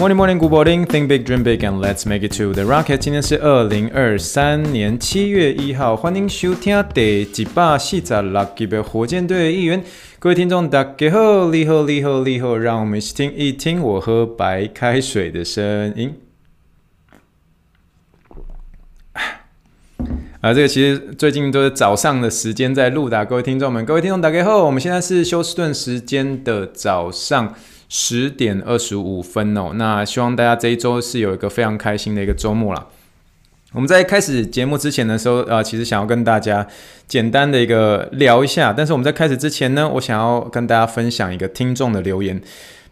Morning, morning, good morning. Think big, dream big, and let's make it to the rocket. 今天是二零二三年七月一号，欢迎收听第一百四十六集的火箭队的一员。各位听众，大家好，你好，你好，你好，让我们一起听一听我喝白开水的声音。啊，这个其实最近都是早上的时间在录的，各位听众们，各位听众，大家好，我们现在是休斯顿时间的早上。十点二十五分哦，那希望大家这一周是有一个非常开心的一个周末啦。我们在开始节目之前的时候，呃，其实想要跟大家简单的一个聊一下，但是我们在开始之前呢，我想要跟大家分享一个听众的留言。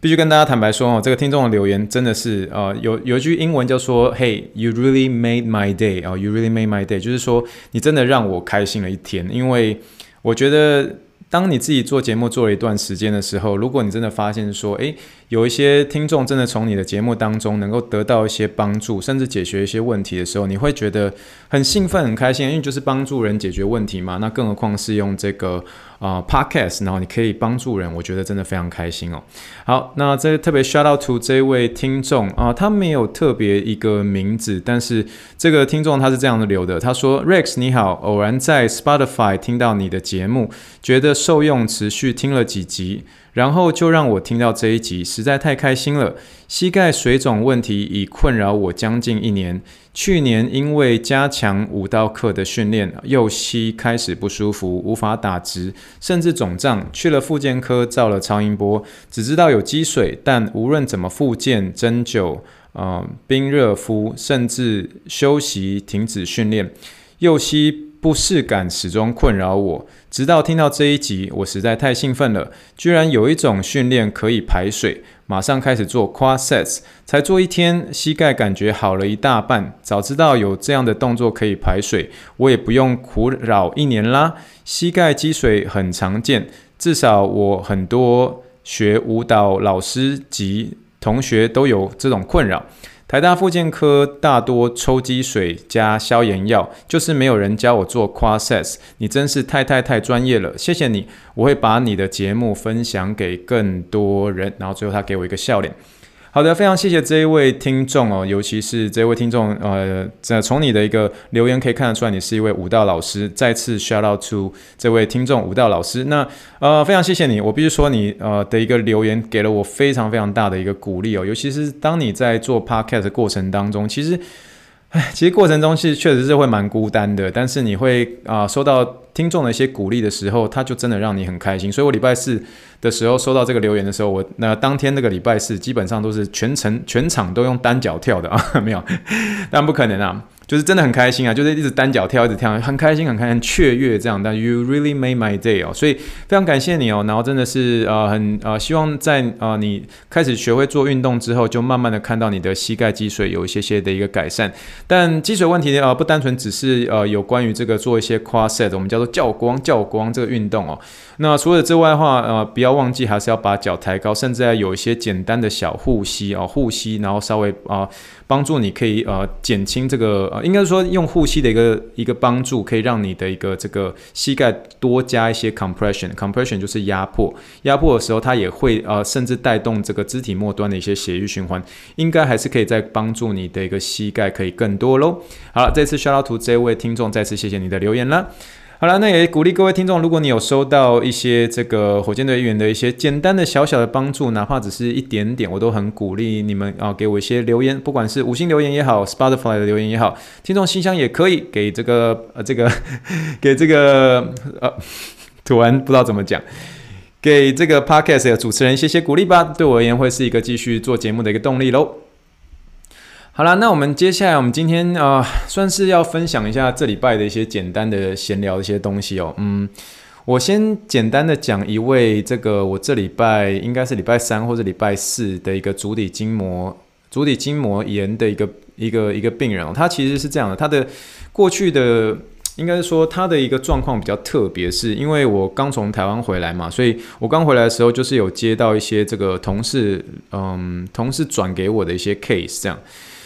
必须跟大家坦白说哦，这个听众的留言真的是，呃，有有一句英文叫说，Hey, you really made my day，哦，you really made my day，就是说你真的让我开心了一天，因为我觉得。当你自己做节目做了一段时间的时候，如果你真的发现说，诶，有一些听众真的从你的节目当中能够得到一些帮助，甚至解决一些问题的时候，你会觉得很兴奋、很开心，因为就是帮助人解决问题嘛。那更何况是用这个啊、Podcast，然后你可以帮助人，我觉得真的非常开心哦。好，那这特别 shout out to 这位听众啊、他没有特别一个名字，但是这个听众他是这样的留的，他说：Rex 你好，偶然在 Spotify 听到你的节目，觉得受用，持续听了几集。然后就让我听到这一集，实在太开心了。膝盖水肿问题已困扰我将近一年。去年因为加强武道课的训练，右膝开始不舒服，无法打直，甚至肿胀。去了复健科，照了超音波，只知道有积水，但无论怎么复健、针灸、呃、冰热敷，甚至休息、停止训练，右膝。不适感始终困扰我，直到听到这一集，我实在太兴奋了，居然有一种训练可以排水，马上开始做 quad sets，才做一天，膝盖感觉好了一大半。早知道有这样的动作可以排水，我也不用苦扰一年啦。膝盖积水很常见，至少我很多学舞蹈老师及同学都有这种困扰。台大附件科大多抽积水加消炎药，就是没有人教我做 q u a s e s。你真是太太太专业了，谢谢你，我会把你的节目分享给更多人。然后最后他给我一个笑脸。好的，非常谢谢这一位听众哦，尤其是这位听众，呃，这从你的一个留言可以看得出来，你是一位舞蹈老师。再次 shout out to 这位听众舞蹈老师。那呃，非常谢谢你，我必须说你呃的一个留言给了我非常非常大的一个鼓励哦，尤其是当你在做 podcast 的过程当中，其实。唉，其实过程中是确实是会蛮孤单的，但是你会啊、收到听众的一些鼓励的时候，他就真的让你很开心。所以我礼拜四的时候收到这个留言的时候，我那当天那个礼拜四基本上都是全程全场都用单脚跳的啊，没有，但不可能啊。就是真的很开心啊，就是一直单脚跳，一直跳，很开心，很开心，雀跃这样。但 you really made my day 哦，所以非常感谢你哦。然后真的是呃很呃希望在呃你开始学会做运动之后，就慢慢的看到你的膝盖积水有一些些的一个改善。但积水问题呃不单纯只是呃有关于这个做一些 quad set，我们叫做教光教光这个运动哦。那除了之外的话，呃不要忘记还是要把脚抬高，甚至要有一些简单的小护膝哦，护膝，然后稍微啊。帮助你可以呃减轻这个呃，应该说用护膝的一个一个帮助，可以让你的一个这个膝盖多加一些 compression，compression 就是压迫，压迫的时候它也会呃甚至带动这个肢体末端的一些血液循环，应该还是可以再帮助你的一个膝盖可以更多喽。好了，这次 shout out to 这位听众，再次谢谢你的留言了。好了，那也鼓励各位听众，如果你有收到一些这个火箭队员的一些简单的小小的帮助，哪怕只是一点点，我都很鼓励你们啊，给我一些留言，不管是五星留言也好，Spotify 的留言也好，听众信箱也可以给这个呃这个给这个呃，突然不知道怎么讲，给这个 Podcast 的主持人一些些鼓励吧，对我而言会是一个继续做节目的一个动力喽。好了，那我们接下来，我们今天啊、算是要分享一下这礼拜的一些简单的闲聊的一些东西哦。嗯，我先简单的讲一位这个我这礼拜应该是礼拜三或者礼拜四的一个足底筋膜足底筋膜炎的一个一个一个病人哦。他其实是这样的，他的过去的。应该是说他的一个状况比较特别，是因为我刚从台湾回来嘛，所以我刚回来的时候就是有接到一些这个同事，嗯，同事转给我的一些 case 这样。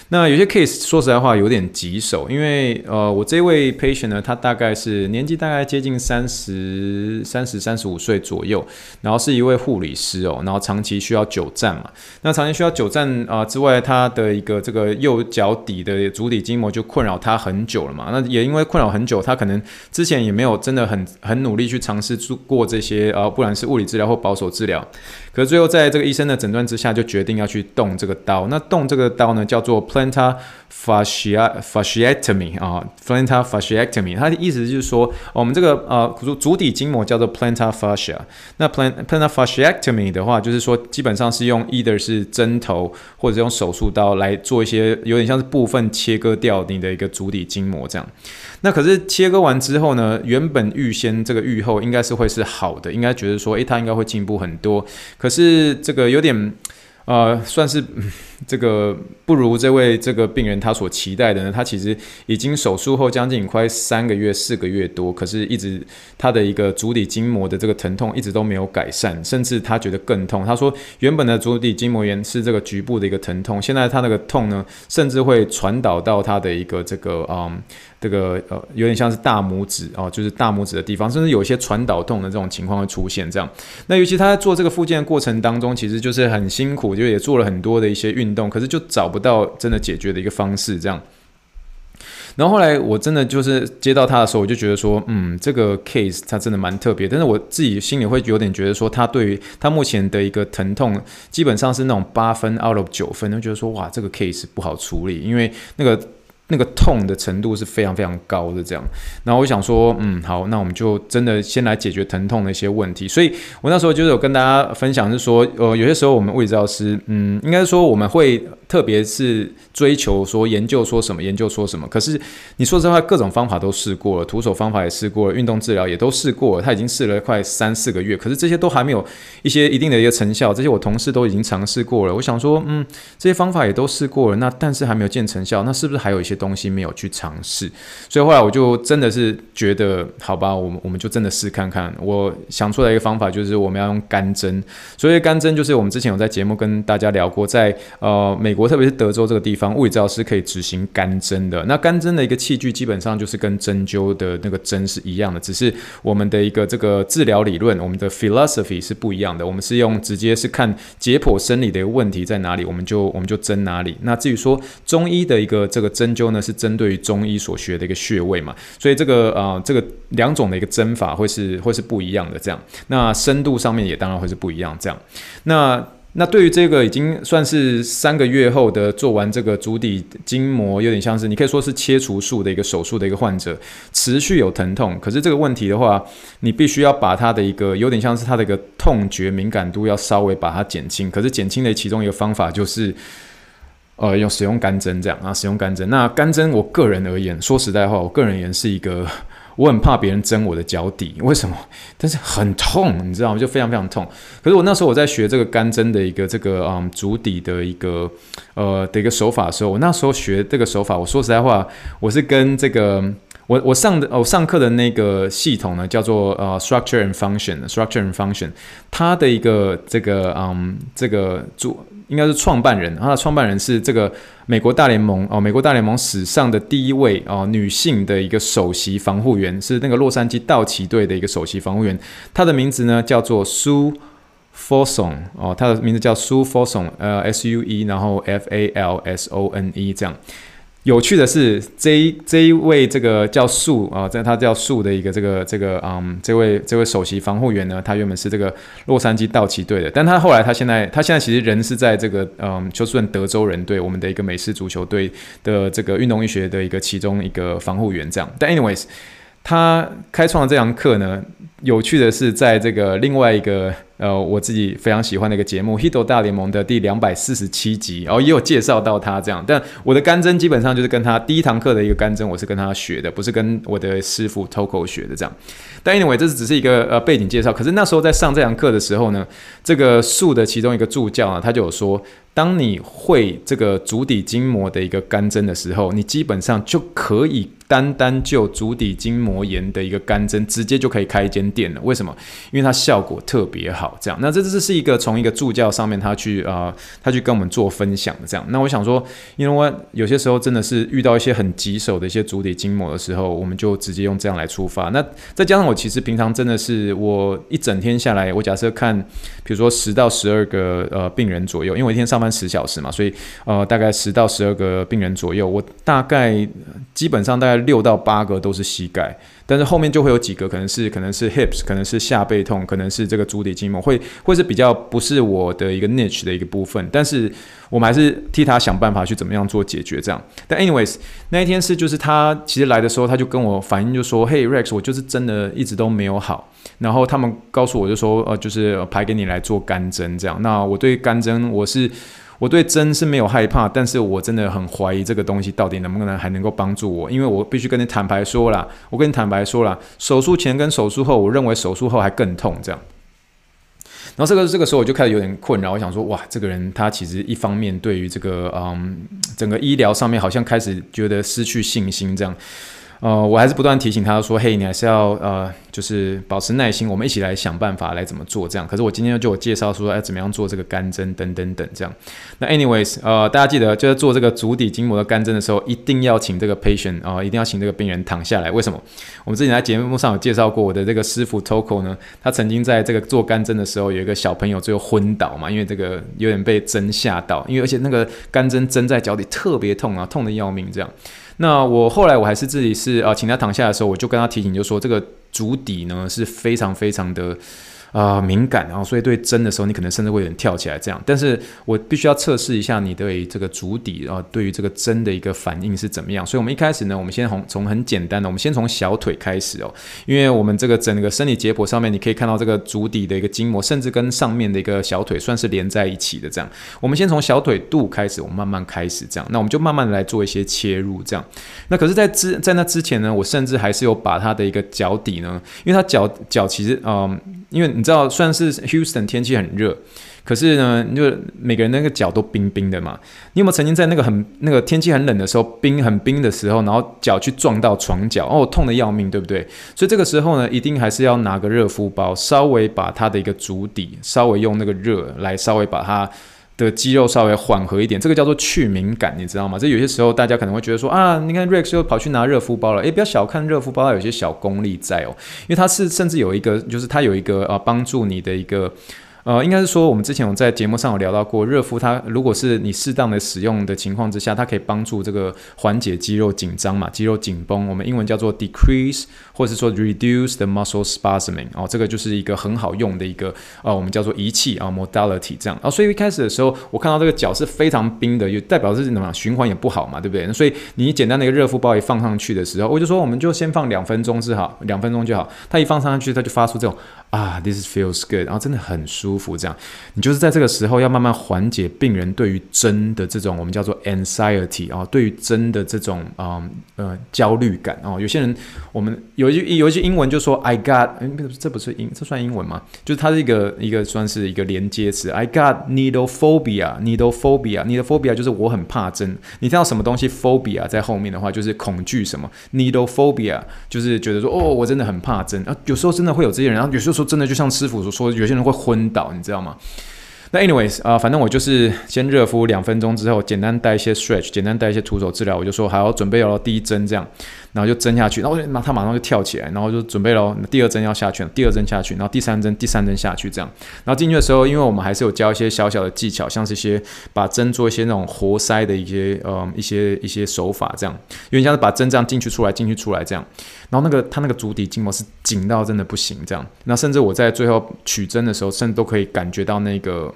那有些 case 说实在话有点棘手，因为呃，我这位 patient 呢，他大概是年纪大概接近三十三十三十五岁左右，然后是一位护理师哦，然后长期需要久站嘛。那长期需要久站啊、之外，他的一个这个右脚底的足底筋膜就困扰他很久了嘛。那也因为困扰很久，他可能之前也没有真的很很努力去尝试做过这些啊、呃，不管是物理治疗或保守治疗。可是最后在这个医生的诊断之下，就决定要去动这个刀。那动这个刀呢，叫做 plantar fasciectomy 啊，plantar fasciectomy。它的意思就是说，我们这个呃足足底筋膜叫做 plantar fascia。那 plant plantar fasciectomy 的话，就是说基本上是用 either 是针头或者用手术刀来做一些有点像是部分切割掉你的一个足底筋膜这样。那可是切割完之后呢，原本预先这个预后应该是会是好的，应该觉得说，诶，他应该会进步很多。可是这个有点。呃，算是这个不如这位这个病人他所期待的呢。他其实已经手术后将近快三个月、四个月多，可是一直他的一个足底筋膜的这个疼痛一直都没有改善，甚至他觉得更痛。他说，原本的足底筋膜炎是这个局部的一个疼痛，现在他那个痛呢，甚至会传导到他的一个这个嗯。这个呃有点像是大拇指哦，就是大拇指的地方，甚至有一些传导痛的这种情况会出现。这样，那尤其他在做这个复健的过程当中，其实就是很辛苦，就也做了很多的一些运动，可是就找不到真的解决的一个方式。这样，然后后来我真的就是接到他的时候，我就觉得说，嗯，这个 case 他真的蛮特别，但是我自己心里会有点觉得说，他对于他目前的一个疼痛，基本上是那种八分 out of 九分，就觉得说，哇，这个 case 不好处理，因为那个。那个痛的程度是非常非常高的，这样。那我想说，嗯，好，那我们就真的先来解决疼痛的一些问题。所以我那时候就是有跟大家分享，是说，呃，有些时候我们物理治疗师，嗯，应该说我们会特别是追求说研究说什么，研究说什么。可是你说实话，各种方法都试过了，徒手方法也试过了，运动治疗也都试过了。他已经试了快三四个月，可是这些都还没有一些一定的一个成效。这些我同事都已经尝试过了。我想说，嗯，这些方法也都试过了，那但是还没有见成效，那是不是还有一些东西没有去尝试，所以后来我就真的是觉得，好吧，我们我们就真的试看看。我想出来一个方法，就是我们要用干针。所以干针就是我们之前有在节目跟大家聊过，在呃美国，我特别是德州这个地方，物理治疗师可以执行干针的。那干针的一个器具基本上就是跟针灸的那个针是一样的，只是我们的一个这个治疗理论，我们的 philosophy 是不一样的。我们是用直接是看解剖生理的一个问题在哪里，我们就我们就针哪里。那至于说中医的一个这个针灸呢，是。针对于中医所学的一个穴位嘛，所以这个呃，这个两种的一个针法会是会是不一样的。这样，那深度上面也当然会是不一样。这样，那那对于这个已经算是三个月后的做完这个足底筋膜，有点像是你可以说是切除术的一个手术的一个患者，持续有疼痛。可是这个问题的话，你必须要把他的一个有点像是他的一个痛觉敏感度要稍微把它减轻。可是减轻的其中一个方法就是。呃，用使用干针这样啊，使用干针。那干针，我个人而言，说实在话，我个人而言是一个，我很怕别人针我的脚底，为什么？但是很痛，你知道吗？就非常非常痛。可是我那时候我在学这个干针的一个这个嗯足底的一个呃的一个手法的时候，我那时候学这个手法，我说实在话，我是跟这个我我上的我上课的那个系统呢，叫做呃 Structure and Function，Structure and Function，它的一个这个嗯这个主。应该是创办人，他的创办人是这个美国大联盟哦，美国大联盟史上的第一位哦女性的一个首席防护员，是那个洛杉矶道奇队的一个首席防护员，她的名字呢叫做 Sue Folsom 哦，她的名字叫 Sue Folsom，呃，S U E，然后 F A L S O N E 这样。有趣的是，这一这一位这个叫树啊，在、他叫树的一个这个这个嗯，这位这位首席防护员呢，他原本是这个洛杉矶道奇队的，但他后来他现在他现在其实人是在这个嗯休斯顿德州人队，我们的一个美式足球队的这个运动医学的一个其中一个防护员这样。但 anyways，他开创了这堂课呢。有趣的是，在这个另外一个呃，我自己非常喜欢的一个节目《Hito 大联盟》的第两百四十七集，然后也有介绍到他这样。但我的干针基本上就是跟他第一堂课的一个干针，我是跟他学的，不是跟我的师傅 Toko 学的这样。但 anyway，这是只是一个呃背景介绍。可是那时候在上这堂课的时候呢，这个树的其中一个助教啊，他就有说。当你会这个足底筋膜的一个干针的时候，你基本上就可以单单就足底筋膜炎的一个干针，直接就可以开一间店了。为什么？因为它效果特别好。这样，那这这是一个从一个助教上面他去啊、他去跟我们做分享的。这样，那我想说，因为我有些时候真的是遇到一些很棘手的一些足底筋膜的时候，我们就直接用这样来出发。那再加上我其实平常真的是我一整天下来，我假设看，比如说十到十二个呃病人左右，因为我一天上班。十小时嘛，所以呃，大概十到十二个病人左右，我大概基本上大概六到八个都是膝盖，但是后面就会有几个可能是可能是 hips，可能是下背痛，可能是这个足底筋膜，会会是比较不是我的一个 niche 的一个部分，但是我们还是替他想办法去怎么样做解决这样。但 anyways 那一天是就是他其实来的时候他就跟我反映就说，嘿 Rex，我就是真的一直都没有好。然后他们告诉我就说，呃，就是排给你来做干针这样。那我对干针我是。我对针是没有害怕，但是我真的很怀疑这个东西到底能不能还能够帮助我，因为我必须跟你坦白说啦，我跟你坦白说啦，手术前跟手术后，我认为手术后还更痛这样。然后这个这个时候我就开始有点困扰，我想说，哇，这个人他其实一方面对于这个嗯整个医疗上面好像开始觉得失去信心这样。呃，我还是不断提醒他说：“嘿，你还是要呃，就是保持耐心，我们一起来想办法来怎么做这样。”可是我今天就我介绍说，哎，怎么样做这个干针等等等这样。那 anyways，呃，大家记得就是做这个足底筋膜的干针的时候，一定要请这个 patient 啊、呃，一定要请这个病人躺下来。为什么？我们之前在节目上有介绍过，我的这个师傅 Toko 呢，他曾经在这个做干针的时候，有一个小朋友最后昏倒嘛，因为这个有点被针吓到，因为而且那个干针针在脚底特别痛啊，痛得要命这样。那我后来我还是自己是啊，请他躺下的时候，我就跟他提醒，就说这个足底呢是非常非常的。啊、敏感，然后所以对针的时候，你可能甚至会有点跳起来这样。但是我必须要测试一下你对这个足底啊、呃，对于这个针的一个反应是怎么样。所以，我们一开始呢，我们先从从很简单的，我们先从小腿开始哦，因为我们这个整个生理解剖上面，你可以看到这个足底的一个筋膜，甚至跟上面的一个小腿算是连在一起的这样。我们先从小腿肚开始，我们慢慢开始这样。那我们就慢慢的来做一些切入这样。那可是在之在那之前呢，我甚至还是有把他的一个脚底呢，因为他脚脚其实嗯。因为你知道，算是 Houston 天气很热，可是呢，就每个人那个脚都冰冰的嘛。你有没有曾经在那个很那个天气很冷的时候，冰很冰的时候，然后脚去撞到床脚，哦，痛得要命，对不对？所以这个时候呢，一定还是要拿个热敷包，稍微把它的一个足底，稍微用那个热来稍微把它。的肌肉稍微缓和一点，这个叫做去敏感，你知道吗？这有些时候大家可能会觉得说啊，你看 Rex 又跑去拿热敷包了，诶，不要小看热敷包，它有些小功力在哦，因为它是甚至有一个，就是它有一个呃帮助你的一个。呃，应该是说，我们之前有在节目上有聊到过，热敷它如果是你适当的使用的情况之下，它可以帮助这个缓解肌肉紧张嘛，肌肉紧绷，我们英文叫做 decrease 或是说 reduce the muscle spasming 哦，这个就是一个很好用的一个呃，我们叫做仪器啊 modality 这样啊，所以一开始的时候，我看到这个脚是非常冰的，也代表是什么？循环也不好嘛，对不对？所以你简单的一个热敷包一放上去的时候，我就说我们就先放两分钟是好，两分钟就好。它一放上去，它就发出这种啊，this feels good，然后真的很舒。舒服，这样你就是在这个时候要慢慢缓解病人对于针的这种我们叫做 anxiety 啊，对于针的这种啊呃焦虑感哦。有些人我们有一句有一句英文就说 I got，这不是英这算英文吗？就是它是一个一个算是一个连接词 I got needle phobia，needle phobia，needle phobia 就是我很怕针。你听到什么东西 phobia 在后面的话，就是恐惧什么 needle phobia，就是觉得说哦我真的很怕针啊。有时候真的会有这些人，然后有时候真的就像师傅所说，有些人会昏倒。你知道吗？那 anyways 啊、呃，反正我就是先热敷两分钟之后，简单带一些 stretch，简单带一些徒手治疗，我就说好准备要第一针这样，然后就针下去，然后就马他马上就跳起来，然后就准备了第二针要下去，第二针下去，然后第三针第三针下去这样，然后进去的时候，因为我们还是有教一些小小的技巧，像是一些把针做一些那种活塞的一些呃一些一些手法这样，因为像是把针这样进去出来进去出来这样，然后那个他那个足底筋膜是紧到真的不行这样，那甚至我在最后取针的时候，甚至都可以感觉到那个。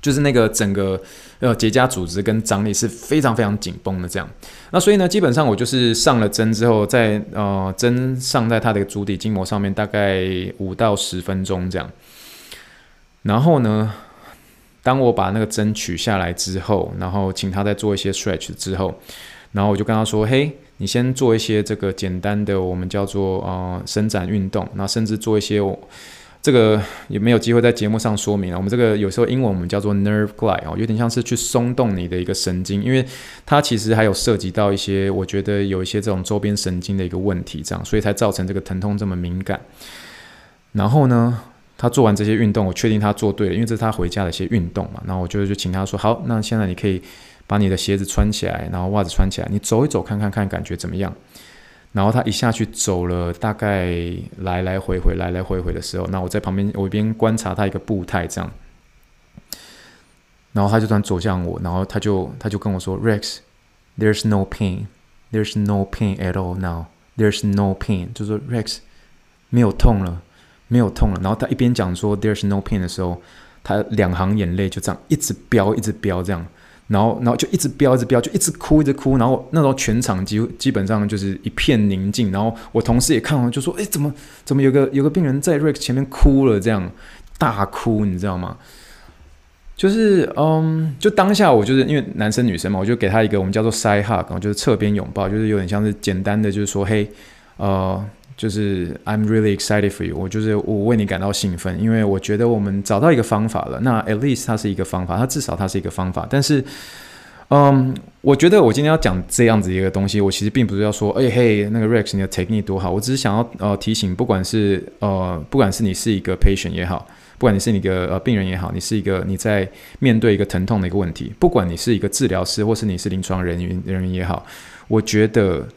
就是那个整个呃结痂组织跟张力是非常非常紧绷的这样。那所以呢，基本上我就是上了针之后在，呃针上在它的足底筋膜上面大概五到十分钟这样。然后呢，当我把那个针取下来之后，然后请他再做一些 stretch 之后，然后我就跟他说：“嘿，你先做一些这个简单的我们叫做呃伸展运动，那甚至做一些。”这个也没有机会在节目上说明了。我们这个有时候英文我们叫做 nerve glide 哦，有点像是去松动你的一个神经，因为它其实还有涉及到一些，我觉得有一些这种周边神经的一个问题，这样，所以才造成这个疼痛这么敏感。然后呢，他做完这些运动，我确定他做对了，因为这是他回家的一些运动嘛。然后我就就请他说，好，那现在你可以把你的鞋子穿起来，然后袜子穿起来，你走一走，看看看感觉怎么样。然后他一下去走了大概来来回回来来回回的时候，那我在旁边我一边观察他一个步态这样，然后他就突然走向我，然后他就他就跟我说，Rex，there's no pain，there's no pain at all now，there's no pain，就说 Rex 没有痛了，没有痛了。然后他一边讲说 there's no pain 的时候，他两行眼泪就这样一直飙一直飙这样。然后，然后就一直飙，一直飙，就一直哭，一直哭。然后那时候全场几乎基本上就是一片宁静。然后我同事也看完，就说：“哎，怎么怎么有个有个病人在 Rex 前面哭了？这样大哭，你知道吗？”就是嗯，就当下我就是因为男生女生嘛，我就给他一个我们叫做 side hug，就是侧边拥抱，就是有点像是简单的，就是说：“嘿，呃。”就是 I'm really excited for you，我就是我为你感到兴奋，因为我觉得我们找到一个方法了。那 at least 它是一个方法，它至少它是一个方法。但是，嗯，我觉得我今天要讲这样子一个东西，我其实并不是要说，哎嘿，那个 Rex 你的 technique 多好。我只是想要呃提醒，不管是呃不管是你是一个 patient 也好，不管你是一个呃病人也好，你是一个你在面对一个疼痛的一个问题，不管你是一个治疗师或是你是临床人员人员也好，我觉得。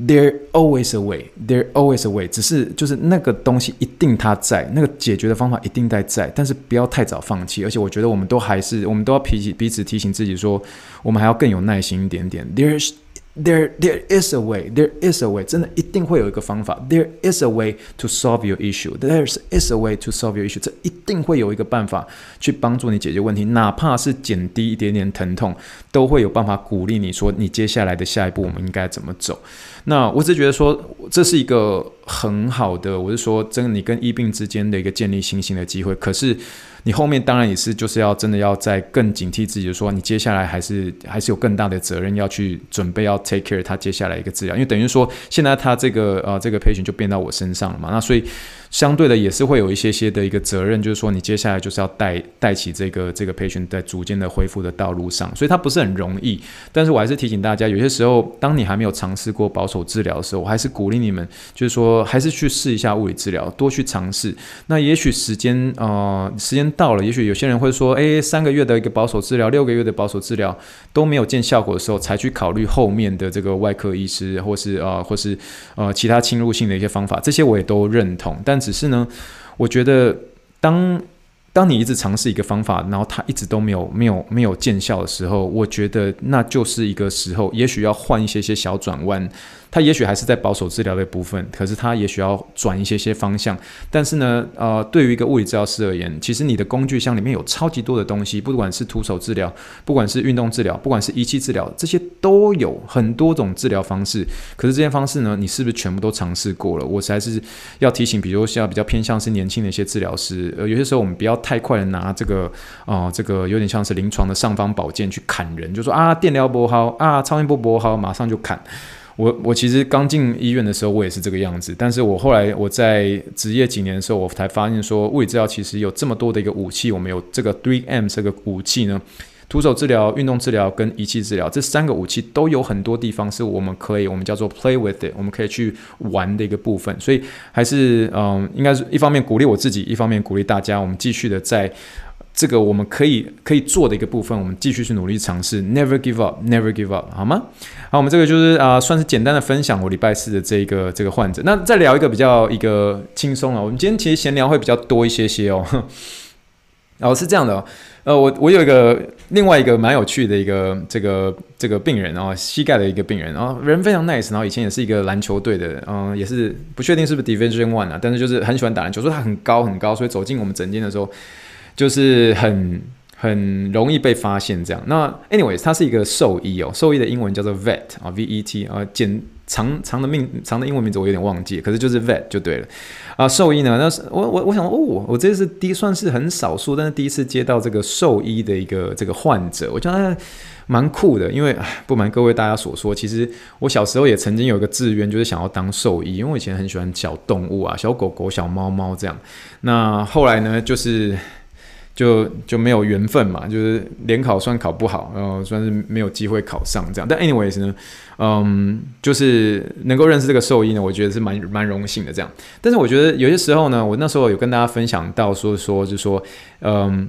There always a way. There always a way. 只是就是那个东西一定它在，那个解决的方法一定在在，但是不要太早放弃。而且我觉得我们都还是，我们都要彼此彼此提醒自己说，我们还要更有耐心一点点。There's There, there is a way. There is a way. 真的一定会有一个方法。There is a way to solve your issue. There is a way to solve your issue. 这一定会有一个办法去帮助你解决问题，哪怕是减低一点点疼痛，都会有办法鼓励你说，你接下来的下一步我们应该怎么走。那我只觉得说，这是一个很好的，我是说，真的，你跟医病之间的一个建立信心的机会。可是。你后面当然也是，就是要真的要再更警惕自己，说你接下来还是还是有更大的责任要去准备要 take care 他接下来一个治疗，因为等于说现在他这个呃这个 patient 就变到我身上了嘛，那所以。相对的也是会有一些些的一个责任，就是说你接下来就是要带带起这个这个 patient 在逐渐的恢复的道路上，所以它不是很容易。但是我还是提醒大家，有些时候当你还没有尝试过保守治疗的时候，我还是鼓励你们，就是说还是去试一下物理治疗，多去尝试。那也许时间呃时间到了，也许有些人会说，诶，三个月的一个保守治疗，六个月的保守治疗都没有见效果的时候，才去考虑后面的这个外科医师或是呃或是呃其他侵入性的一些方法，这些我也都认同，但。只是呢，我觉得当当你一直尝试一个方法，然后它一直都没有没有没有见效的时候，我觉得那就是一个时候，也许要换一些些小转弯。它也许还是在保守治疗的部分，可是它也许要转一些些方向。但是呢，呃，对于一个物理治疗师而言，其实你的工具箱里面有超级多的东西，不管是徒手治疗，不管是运动治疗，不管是仪器治疗，这些都有很多种治疗方式。可是这些方式呢，你是不是全部都尝试过了？我还是要提醒，比如像比较偏向是年轻的一些治疗师，呃，有些时候我们不要太快的拿这个啊、这个有点像是临床的尚方宝剑去砍人，就说啊，电疗不好啊，超音波不好，马上就砍。我我其实刚进医院的时候，我也是这个样子。但是我后来我在职业几年的时候，我才发现说，物理治疗其实有这么多的一个武器。我们有这个 three M 这个武器呢，徒手治疗、运动治疗跟仪器治疗这三个武器都有很多地方是我们可以，我们叫做 play with it，我们可以去玩的一个部分。所以还是嗯，应该是一方面鼓励我自己，一方面鼓励大家，我们继续的在。这个我们可以可以做的一个部分，我们继续去努力尝试，Never give up，Never give up，好吗？好，我们这个就是啊、算是简单的分享我礼拜四的这个这个患者。那再聊一个比较一个轻松啊，我们今天其实闲聊会比较多一些些哦。哦，是这样的哦，呃，我我有一个另外一个蛮有趣的一个这个这个病人哦，膝盖的一个病人，然后人非常 nice，然后以前也是一个篮球队的，嗯，也是不确定是不是 Division One 啊，但是就是很喜欢打篮球，说他很高很高，所以走进我们诊间的时候。就是很很容易被发现这样。那 anyways，他是一个兽医哦，兽医的英文叫做 vet 啊，v e t 啊，简长长的命长的英文名字我有点忘记，可是就是 vet 就对了啊。兽医呢，那是我我我想哦，我这是第算是很少数，但是第一次接到这个兽医的一个这个患者，我觉得蛮酷的。因为不瞒各位大家所说，其实我小时候也曾经有一个志愿，就是想要当兽医，因为我以前很喜欢小动物啊，小狗狗、小猫猫这样。那后来呢，就是。就就没有缘分嘛，就是联考算考不好，然后算是没有机会考上这样。但 anyways 呢，嗯，就是能够认识这个兽医呢，我觉得是蛮蛮荣幸的这样。但是我觉得有些时候呢，我那时候有跟大家分享到说说，就说，嗯。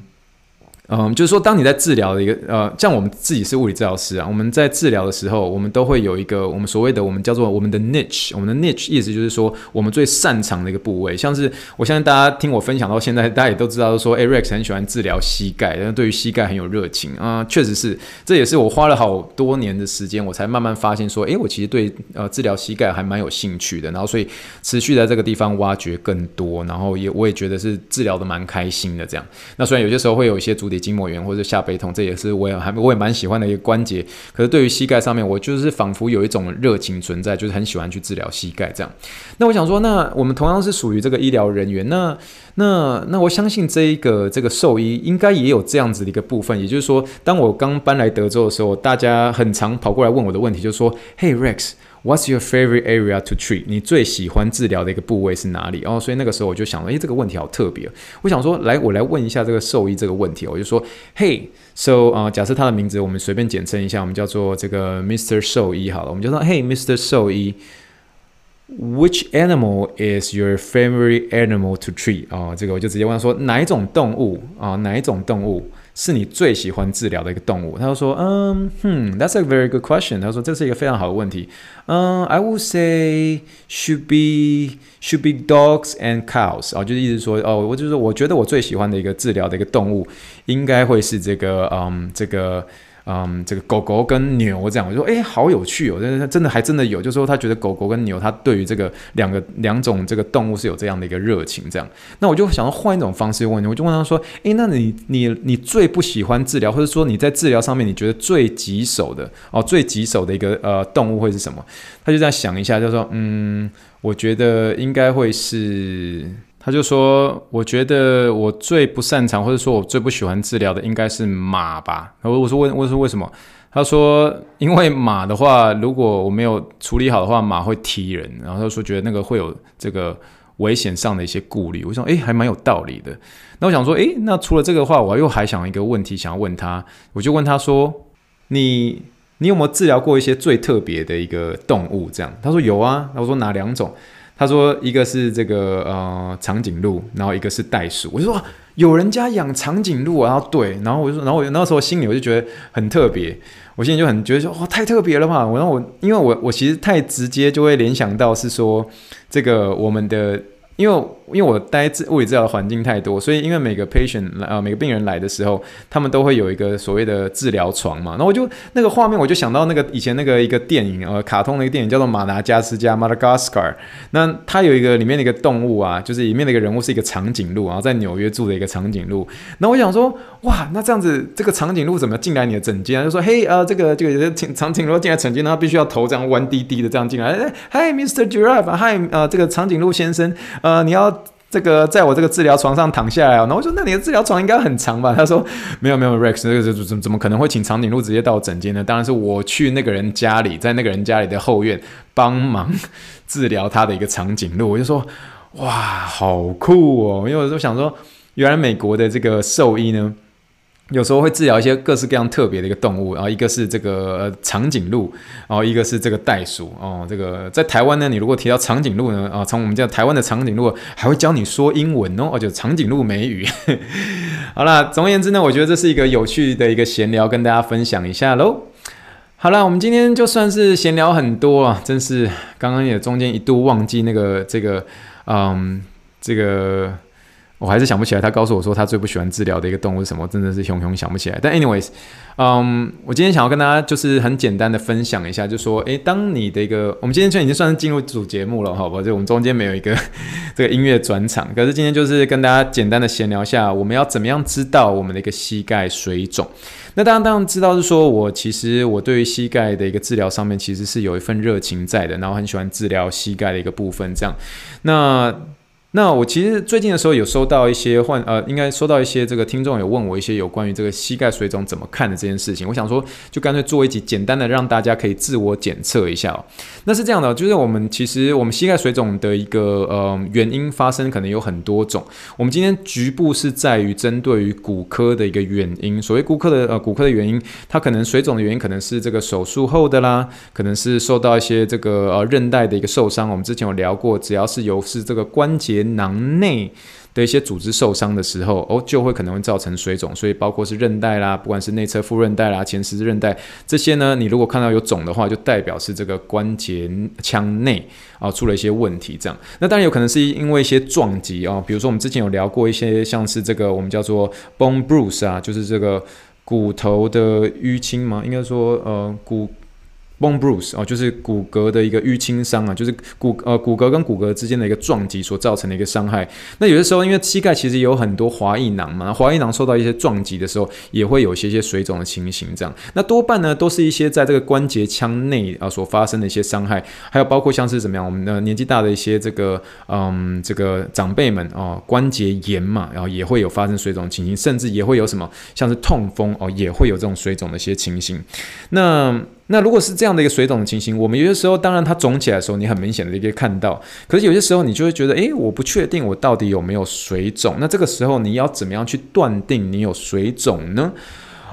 嗯，就是说，当你在治疗的一个呃，像我们自己是物理治疗师啊，我们在治疗的时候，我们都会有一个我们所谓的我们叫做我们的 niche，我们的 niche 意思就是说我们最擅长的一个部位。像是我相信大家听我分享到现在，大家也都知道说，欸，Rex 很喜欢治疗膝盖，然后对于膝盖很有热情啊，确实是，这也是我花了好多年的时间，我才慢慢发现说，欸，我其实对呃治疗膝盖还蛮有兴趣的，然后所以持续在这个地方挖掘更多，然后也我也觉得是治疗的蛮开心的这样。那虽然有些时候会有一些足底筋膜炎或者下背痛，这也是我也还我也蛮喜欢的一个关节。可是对于膝盖上面，我就是仿佛有一种热情存在，就是很喜欢去治疗膝盖这样。那我想说，那我们同样是属于这个医疗人员，那那那我相信这一个这个兽医应该也有这样子的一个部分。也就是说，当我刚搬来德州的时候，大家很常跑过来问我的问题，就是说：“Hey Rex。” What's your favorite area to treat？你最喜欢治疗的一个部位是哪里？哦，所以那个时候我就想了，诶，这个问题好特别。我想说，来，我来问一下这个兽医这个问题。我就说，Hey，so 啊、假设他的名字我们随便简称一下，我们叫做这个 Mr. 兽医好了，我们就说，Hey，Mr. 兽医，Which animal is your favorite animal to treat？啊、哦，这个我就直接问他说，哪一种动物啊、哦？哪一种动物？是你最喜欢治疗的一个动物？他就说，嗯，哼，That's a very good question。他说这是一个非常好的问题。嗯，I would say should be should be dogs and cows。哦，就是意思说，哦，我就是我觉得我最喜欢的一个治疗的一个动物，应该会是这个，嗯，这个。嗯，这个狗狗跟牛这样，我就说，哎，好有趣哦！真的，真的还真的有，就是说他觉得狗狗跟牛，他对于这个两个两种这个动物是有这样的一个热情，这样。那我就想要换一种方式问你，我就问他说，哎，那你你你最不喜欢治疗，或者说你在治疗上面你觉得最棘手的哦，最棘手的一个呃动物会是什么？他就在想一下，就说，嗯，我觉得应该会是。他就说：“我觉得我最不擅长，或者说我最不喜欢治疗的，应该是马吧。”然后我说：“问，我说为什么？”他说：“因为马的话，如果我没有处理好的话，马会踢人。”然后他说：“觉得那个会有这个危险上的一些顾虑。”我想：“诶，还蛮有道理的。”那我想说：“诶，那除了这个话，我又还想一个问题想要问他。”我就问他说：“你你有没有治疗过一些最特别的一个动物？”这样他说：“有啊。”那我说：“哪两种？”他说：“一个是这个呃长颈鹿，然后一个是袋鼠。”我就说：“有人家养长颈鹿啊？”然后对，然后我就说：“然后我那时候心里我就觉得很特别，我心里就很觉得说哇太特别了嘛！”我然后我因为我我其实太直接就会联想到是说这个我们的。因为因为我待治物理治疗的环境太多，所以因为每个 patient 来啊，每个病人来的时候，他们都会有一个所谓的治疗床嘛。那我就那个画面，我就想到那个以前那个一个电影呃，卡通的一个电影叫做《马达加斯加》（Madagascar）。那它有一个里面的一个动物啊，就是里面的一个人物是一个长颈鹿，然后在纽约住的一个长颈鹿。那我想说，哇，那这样子这个长颈鹿怎么进来你的诊间？就说，嘿，呃，这个这个长颈鹿进来诊间，它必须要头这样弯低低的这样进来。哎嗨，Mr. Giraffe，Hi，呃，这个长颈鹿先生，呃。你要这个在我这个治疗床上躺下来，然后我说，那你的治疗床应该很长吧？他说没有没有，Rex，这个怎怎么可能会请长颈鹿直接到诊间呢？当然是我去那个人家里，在那个人家里的后院帮忙治疗他的一个长颈鹿。我就说哇，好酷哦！因为我就想说，原来美国的这个兽医呢。有时候会治疗一些各式各样特别的一个动物，然后一个是这个长颈鹿，然后一个是这个袋鼠哦。这个在台湾呢，你如果提到长颈鹿呢，啊，从我们叫台湾的长颈鹿，还会教你说英文哦，就长颈鹿美语。好啦，总而言之呢，我觉得这是一个有趣的一个闲聊，跟大家分享一下喽。好啦，我们今天就算是闲聊很多啊，真是刚刚也中间一度忘记那个这个，嗯，这个。我还是想不起来。他告诉我说他最不喜欢治疗的一个动物是什么，真的是熊熊想不起来。但 anyways，嗯，我今天想要跟大家就是很简单的分享一下，就说，诶，当你的一个，我们今天就已经算是进入主节目了，好吧？就我们中间没有一个这个音乐转场，可是今天就是跟大家简单的闲聊一下，我们要怎么样知道我们的一个膝盖水肿。那当然，当然知道是说，我其实我对于膝盖的一个治疗上面，其实是有一份热情在的，然后很喜欢治疗膝盖的一个部分，这样，那。那我其实最近的时候有收到一些患呃，应该收到一些这个听众有问我一些有关于这个膝盖水肿怎么看的这件事情。我想说，就干脆做一集简单的，让大家可以自我检测一下哦。那是这样的，就是我们其实我们膝盖水肿的一个呃原因发生可能有很多种。我们今天局部是在于针对于骨科的一个原因。所谓骨科的呃骨科的原因，它可能水肿的原因可能是这个手术后的啦，可能是受到一些这个呃韧带的一个受伤。我们之前有聊过，只要是有是这个关节。囊内的一些组织受伤的时候，哦，就会可能会造成水肿，所以包括是韧带啦，不管是内侧副韧带啦、前十字韧带这些呢，你如果看到有肿的话，就代表是这个关节腔内啊出了一些问题。这样，那当然有可能是因为一些撞击哦，比如说我们之前有聊过一些像是这个我们叫做 bone bruise 啊，就是这个骨头的淤青嘛，应该说呃骨。Bone bruise 哦，就是骨骼的一个淤青伤啊，就是骨呃骨骼跟骨骼之间的一个撞击所造成的一个伤害。那有的时候，因为膝盖其实有很多滑液囊嘛，滑液囊受到一些撞击的时候，也会有一些些水肿的情形。这样，那多半呢都是一些在这个关节腔内啊所发生的一些伤害，还有包括像是怎么样，我们的年纪大的一些这个嗯这个长辈们哦，关节炎嘛，然后也会有发生水肿的情形，甚至也会有什么像是痛风哦，也会有这种水肿的一些情形。那那如果是这样的一个水肿的情形，我们有些时候，当然它肿起来的时候，你很明显的可以看到。可是有些时候，你就会觉得，诶，我不确定我到底有没有水肿。那这个时候，你要怎么样去断定你有水肿呢？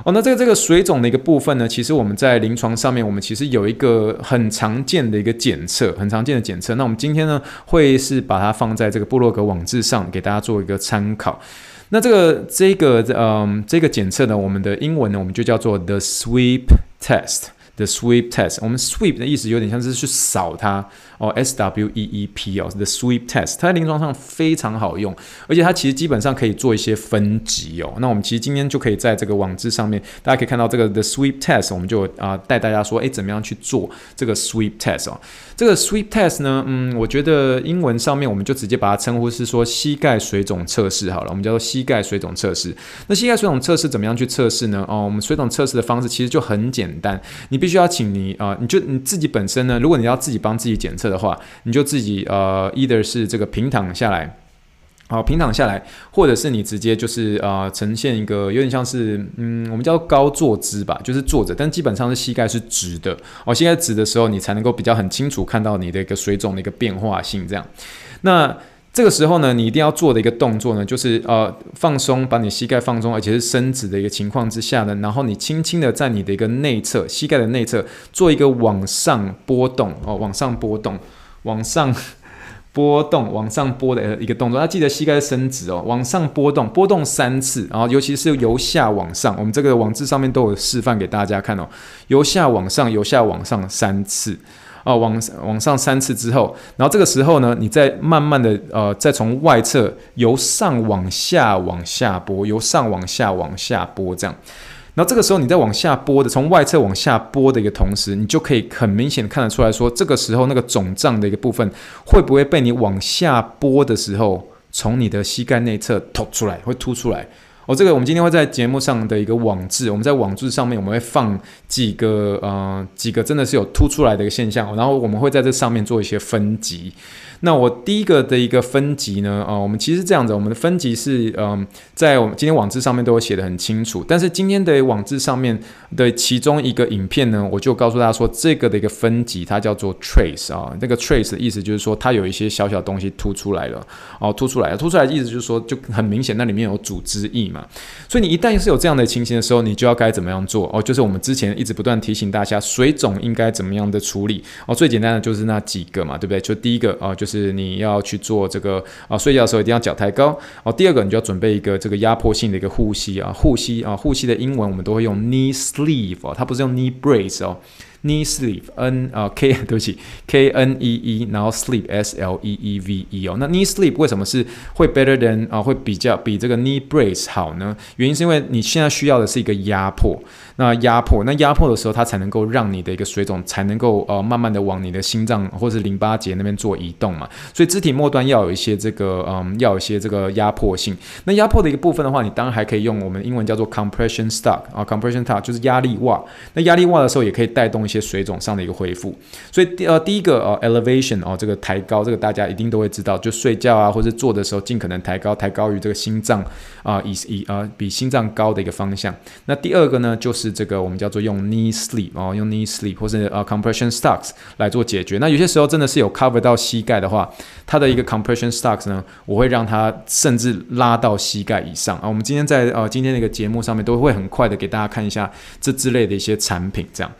哦，那这个这个水肿的一个部分呢，其实我们在临床上面，我们其实有一个很常见的一个检测，很常见的检测。那我们今天呢，会是把它放在这个布洛格网志上，给大家做一个参考。那这个这个嗯这个检测呢，我们的英文呢，我们就叫做 The Sweep Test。The sweep test，我们 sweep 的意思有点像是去扫它哦，S W E E P 哦，The sweep test，它在临床上非常好用，而且它其实基本上可以做一些分级哦。那我们其实今天就可以在这个网志上面，大家可以看到这个 The sweep test，我们就啊带大家说，诶，怎么样去做这个 sweep test 哦。这个 sweep test 呢，嗯，我觉得英文上面我们就直接把它称呼是说膝盖水肿测试好了，我们叫做膝盖水肿测试。那膝盖水肿测试怎么样去测试呢？哦，我们水肿测试的方式其实就很简单，你必必须要请你啊、你就你自己本身呢，如果你要自己帮自己检测的话，你就自己呃，either 是这个平躺下来。好，平躺下来，或者是你直接就是呃呈现一个有点像是嗯，我们叫高坐姿吧，就是坐着，但基本上是膝盖是直的哦。膝盖直的时候，你才能够比较很清楚看到你的一个水肿的一个变化性这样。那这个时候呢，你一定要做的一个动作呢，就是呃放松，把你膝盖放松，而且是伸直的一个情况之下呢，然后你轻轻的在你的一个内侧膝盖的内侧做一个往上拨动哦，往上拨动，往上。拨动往上拨的一个动作，那记得膝盖伸直哦，往上拨动，拨动三次，然后尤其是由下往上，我们这个网志上面都有示范给大家看哦，由下往上，由下往上三次，哦，往往上三次之后，然后这个时候呢，你再慢慢的呃，再从外侧由上往下往下拨，由上往下往下拨这样。然后这个时候，你在往下拨的，从外侧往下拨的一个同时，你就可以很明显看得出来说，这个时候那个肿胀的一个部分，会不会被你往下拨的时候，从你的膝盖内侧突出来，会凸出来？哦，这个我们今天会在节目上的一个网志，我们在网志上面我们会放几个呃几个真的是有突出来的一个现象，然后我们会在这上面做一些分级。那我第一个的一个分级呢，啊、我们其实这样子，我们的分级是，嗯、在我们今天网志上面都有写的很清楚。但是今天的网志上面的其中一个影片呢，我就告诉大家说，这个的一个分级它叫做 trace 啊，那个 trace 的意思就是说它有一些小小东西凸出来了，哦，凸出来了，凸出来的意思就是说就很明显，那里面有组织液嘛。所以你一旦是有这样的情形的时候，你就要该怎么样做？哦，就是我们之前一直不断提醒大家，水肿应该怎么样的处理？哦，最简单的就是那几个嘛，对不对？就第一个啊，就。是你要去做这个啊，睡觉的时候一定要脚抬高哦。第二个，你就要准备一个这个压迫性的一个护膝啊，护膝啊，护膝的英文我们都会用 knee sleeve 哦，它不是用 knee brace 哦 knee sleeve n 啊 k 对不起 k n e e，然后 sleeve s l e e v e 哦，那 knee sleeve 为什么是会 better than 啊会比较比这个 knee brace 好呢？原因是因为你现在需要的是一个压迫，那压迫那压迫的时候，它才能够让你的一个水肿才能够呃慢慢的往你的心脏或者淋巴结那边做移动嘛，所以肢体末端要有一些这个嗯要有一些这个压迫性。那压迫的一个部分的话，你当然还可以用我们英文叫做 compression stock 啊 compression stock 就是压力袜。那压力袜的时候也可以带动一些水肿上的一个恢复。所以第呃第一个呃 elevation 哦这个抬高，这个大家一定都会知道，就睡觉啊或者坐的时候尽可能抬高，抬高于这个心脏啊以以呃比心脏高的一个方向。那第二个呢就是这个我们叫做用 knee sleeve 哦用 knee sleeve 或者呃 compression stocks 来做解决。那有些时候真的是有 cover 到膝盖的话，它的一个 compression stocks 呢，我会让它甚至拉到膝盖以上啊。我们今天在呃今天的一个节目上面都会很快的给大家看一下这之类的一些产品，这样。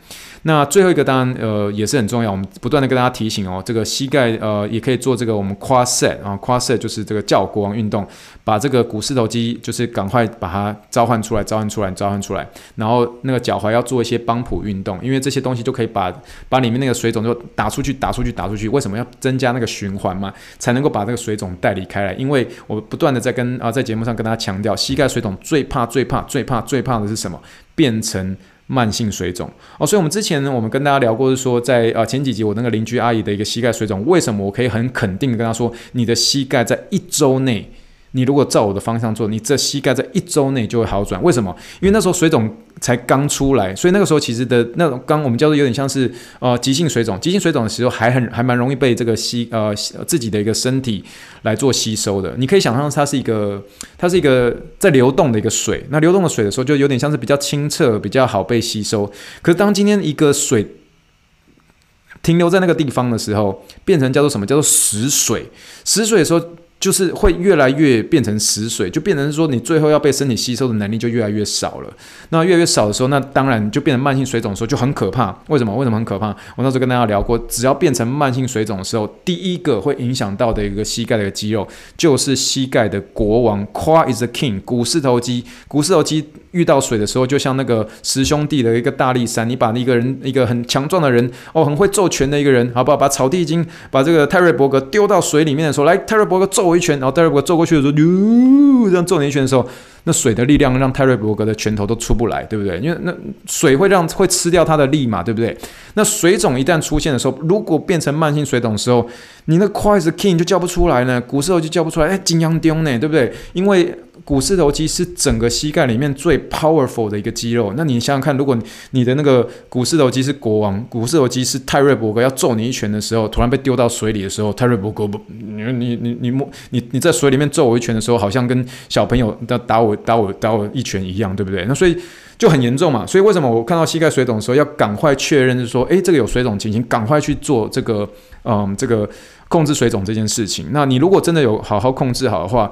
那最后一个当然呃也是很重要，我们不断的跟大家提醒哦，这个膝盖呃也可以做这个我们 q u a set 啊 q u a set 就是这个叫国王运动，把这个股四头肌就是赶快把它召唤出来，召唤出来，召唤出来，然后那个脚踝要做一些帮浦运动，因为这些东西就可以把把里面那个水肿就打出去，打出去，打出去。为什么要增加那个循环嘛？才能够把这个水肿带离开来。因为我不断的在跟啊在节目上跟大家强调，膝盖水肿最怕最怕最怕最怕的是什么？变成。慢性水肿哦，所以我们之前呢，我们跟大家聊过，是说在呃前几集我那个邻居阿姨的一个膝盖水肿，为什么我可以很肯定的跟她说，你的膝盖在一周内，你如果照我的方向做，你这膝盖在一周内就会好转。为什么？因为那时候水肿。才刚出来，所以那个时候其实的那种刚我们叫做有点像是呃急性水肿，急性水肿的时候还很还蛮容易被这个吸呃自己的一个身体来做吸收的。你可以想象它是一个它是一个在流动的一个水，那流动的水的时候就有点像是比较清澈，比较好被吸收。可是当今天一个水停留在那个地方的时候，变成叫做什么？叫做死水。死水的时候。就是会越来越变成死水，就变成说你最后要被身体吸收的能力就越来越少了。那越来越少的时候，那当然就变成慢性水肿的时候就很可怕。为什么？为什么很可怕？我那时候跟大家聊过，只要变成慢性水肿的时候，第一个会影响到的一个膝盖的一个肌肉，就是膝盖的国王，Qua is the king，股四头肌，股四头肌。遇到水的时候，就像那个十兄弟的一个大力山，你把一个人一个很强壮的人哦，很会揍拳的一个人，好不好？把草地精把这个泰瑞伯格丢到水里面的时候，来泰瑞伯格揍我一拳，然后泰瑞伯格揍过去的时候，哟，这样揍你一拳的时候，那水的力量让泰瑞伯格的拳头都出不来，对不对？因为那水会让会吃掉他的力嘛，对不对？那水肿一旦出现的时候，如果变成慢性水肿的时候，你那 Quad King 就叫不出来呢，股四头肌叫不出来，哎，金羊丢呢，对不对？因为股四头肌是整个膝盖里面最 powerful 的一个肌肉。那你想想看，如果你的那个股四头肌是国王，股四头肌是泰瑞伯格要揍你一拳的时候，突然被丢到水里的时候，泰瑞伯格不，你你你你摸你你在水里面揍我一拳的时候，好像跟小朋友打打我打我打我一拳一样，对不对？那所以就很严重嘛。所以为什么我看到膝盖水肿的时候，要赶快确认，是说，诶，这个有水肿情形，赶快去做这个，嗯，这个控制水肿这件事情。那你如果真的有好好控制好的话，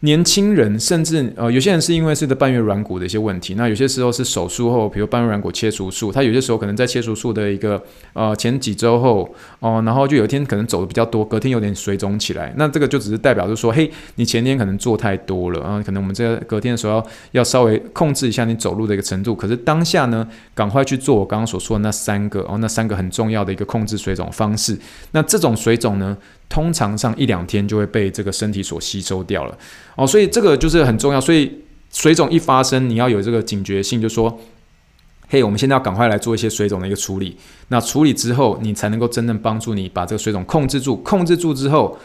年轻人甚至呃，有些人是因为是个半月软骨的一些问题，那有些时候是手术后，比如半月软骨切除术，他有些时候可能在切除术的一个呃前几周后哦、然后就有一天可能走的比较多，隔天有点水肿起来，那这个就只是代表就是说，嘿，你前天可能做太多了，啊可能我们这隔天的时候要要稍微控制一下你走路的一个程度，可是当下呢，赶快去做我刚刚所说的那三个哦，那三个很重要的一个控制水肿方式，那这种水肿呢，通常上一两天就会被这个身体所吸收掉了哦，所以这个就是很重要。所以水肿一发生，你要有这个警觉性，就说：嘿，我们现在要赶快来做一些水肿的一个处理。那处理之后，你才能够真正帮助你把这个水肿控制住。控制住之后。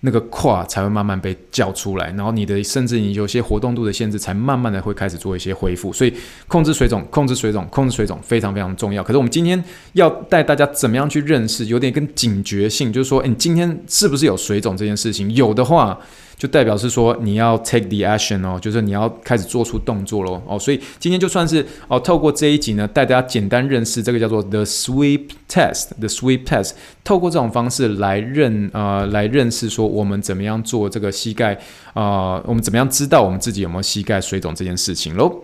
那个胯才会慢慢被叫出来，然后你的甚至你有些活动度的限制，才慢慢的会开始做一些恢复。所以控制水肿，控制水肿，控制水肿非常非常重要。可是我们今天要带大家怎么样去认识，有点跟警觉性，就是说，诶，你今天是不是有水肿这件事情？有的话。就代表是说你要 take the action 哦，就是你要开始做出动作喽哦，所以今天就算是哦，透过这一集呢，带大家简单认识这个叫做 the sweep test，the sweep test，透过这种方式来认呃来认识说我们怎么样做这个膝盖啊、我们怎么样知道我们自己有没有膝盖水肿这件事情喽。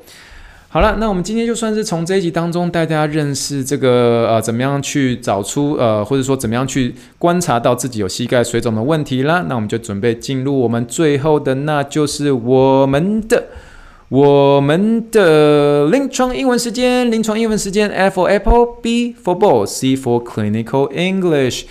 好了，那我们今天就算是从这一集当中带大家认识这个呃，怎么样去找出呃，或者说怎么样去观察到自己有膝盖水肿的问题啦。那我们就准备进入我们最后的，那就是我们的我们的临床英文时间，临床英文时间，A for Apple，B for Ball，C for Clinical English。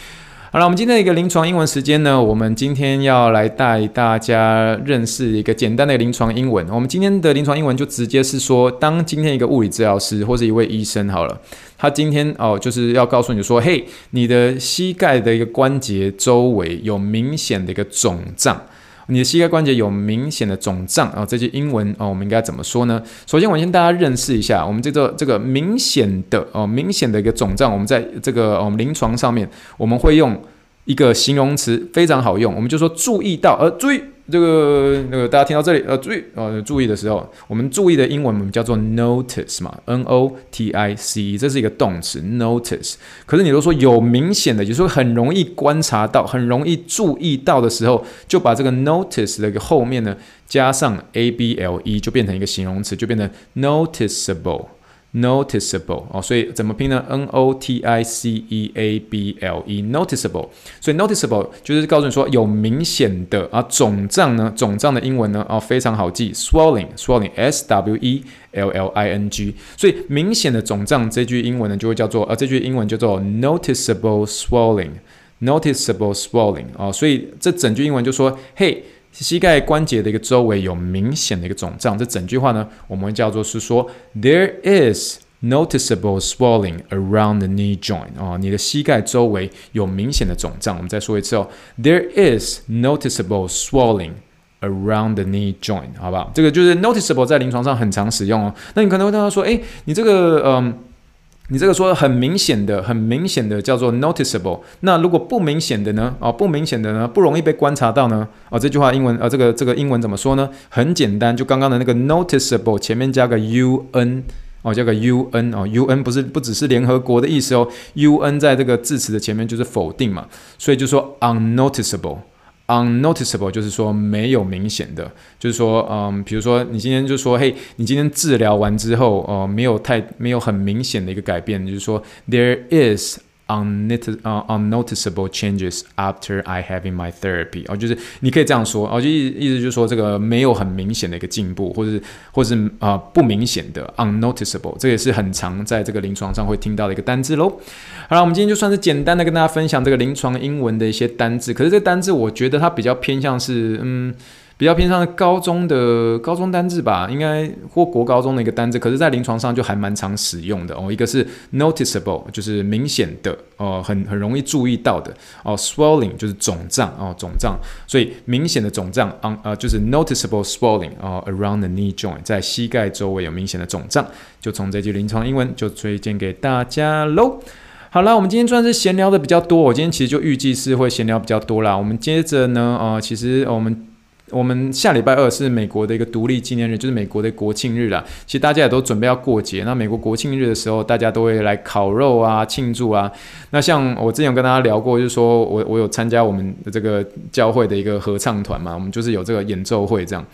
好了，我们今天的一个临床英文时间呢，我们今天要来带大家认识一个简单的临床英文。我们今天的临床英文就直接是说，当今天一个物理治疗师或是一位医生好了，他今天哦就是要告诉你说，嘿，你的膝盖的一个关节周围有明显的一个肿胀。你的膝盖关节有明显的肿胀啊，这句英文哦，我们应该怎么说呢？首先，我先大家认识一下，我们这个这个明显的哦，明显的一个肿胀，我们在这个我们临床上面，我们会用一个形容词，非常好用，我们就说注意到，呃，注意。这个那个大家听到这里呃注意呃注意的时候，我们注意的英文我们叫做 notice 嘛，n o t i c e，这是一个动词 notice。可是你都说有明显的，就是说很容易观察到、很容易注意到的时候，就把这个 notice 的一个后面呢加上 a b l e，就变成一个形容词，就变成 noticeable。noticeable 哦，所以怎么拼呢？N O T I C E A B L E，noticeable。所以 noticeable 就是告诉你说有明显的啊肿胀呢，肿胀的英文呢哦非常好记，swelling，swelling，S W E L L I N G。所以明显的肿胀这句英文呢就会叫做呃这句英文叫做 noticeable swelling，noticeable swelling 哦，所以这整句英文就说嘿。 膝盖关节的一个周围有明显的一个肿胀，这整句话呢，我们叫做是说，There is noticeable swelling around the knee joint。哦，你的膝盖周围有明显的肿胀。我们再说一次哦，There is noticeable swelling around the knee joint。好不好？这个就是 noticeable 在临床上很常使用哦。那你可能会听到说，诶，你这个，嗯。你这个说很明显的、很明显的叫做 noticeable，那如果不明显的呢？哦，不明显的呢，不容易被观察到呢？哦，这句话英文，呃，这个这个英文怎么说呢？很简单，就刚刚的那个 noticeable 前面加个 un，哦，加个 un，哦，un 不是不只是联合国的意思哦，un 在这个字词的前面就是否定嘛，所以就说 unnoticeable。Unnoticeable 就是说没有明显的，就是说，嗯，比如说你今天就说，嘿，你今天治疗完之后，呃，没有太没有很明显的一个改变，就是说，there is。Unnoticeable changes after I having my therapy，哦，就是你可以这样说，哦，就意意思就是说这个没有很明显的一个进步，或是或是啊、呃、不明显的 unnoticeable，这也是很常在这个临床上会听到的一个单字喽。好了，我们今天就算是简单的跟大家分享这个临床英文的一些单字，可是这单字我觉得它比较偏向是嗯。比较偏向高中的高中单字吧，应该或国高中的一个单字，可是，在临床上就还蛮常使用的哦。一个是 noticeable，就是明显的哦，很很容易注意到的哦。swelling 就是肿胀哦，肿胀，所以明显的肿胀 on 呃就是 noticeable swelling 哦，around the knee joint，在膝盖周围有明显的肿胀，就从这句临床英文就推荐给大家喽。好了，我们今天算是闲聊的比较多，我今天其实就预计是会闲聊比较多啦。我们接着呢，呃，其实我们。我们下礼拜二是美国的一个独立纪念日，就是美国的国庆日啦。其实大家也都准备要过节。那美国国庆日的时候，大家都会来烤肉啊，庆祝啊。那像我之前有跟大家聊过，就是说我我有参加我们的这个教会的一个合唱团嘛，我们就是有这个演奏会这样。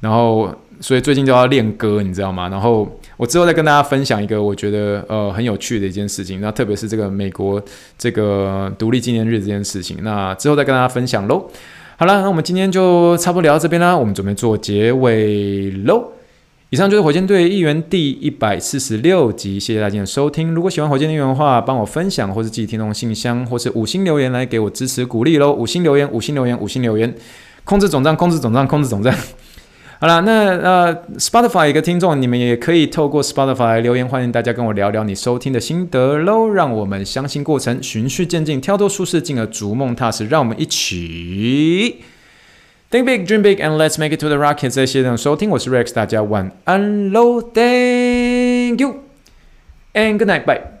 然后所以最近就要练歌，你知道吗？然后我之后再跟大家分享一个我觉得呃很有趣的一件事情。那特别是这个美国这个独立纪念日这件事情，那之后再跟大家分享喽。好了，那我们今天就差不多聊到这边啦。我们准备做结尾喽。以上就是火箭队议员第一百四十六集，谢谢大家的收听。如果喜欢火箭队议员的话，帮我分享或是寄听众信箱，或是五星留言来给我支持鼓励喽。五星留言，五星留言，五星留言，控制总账，控制总账，控制总账。好了，那呃，Spotify 一个听众，你们也可以透过 Spotify 留言，欢迎大家跟我聊聊你收听的心得喽。让我们相信过程，循序渐进，跳脱舒适，进而逐梦踏实。让我们一起 Think big, dream big, and let's make it to the rocket。谢谢大家收听，我是 Rex，大家晚安喽，Thank you and good night, bye。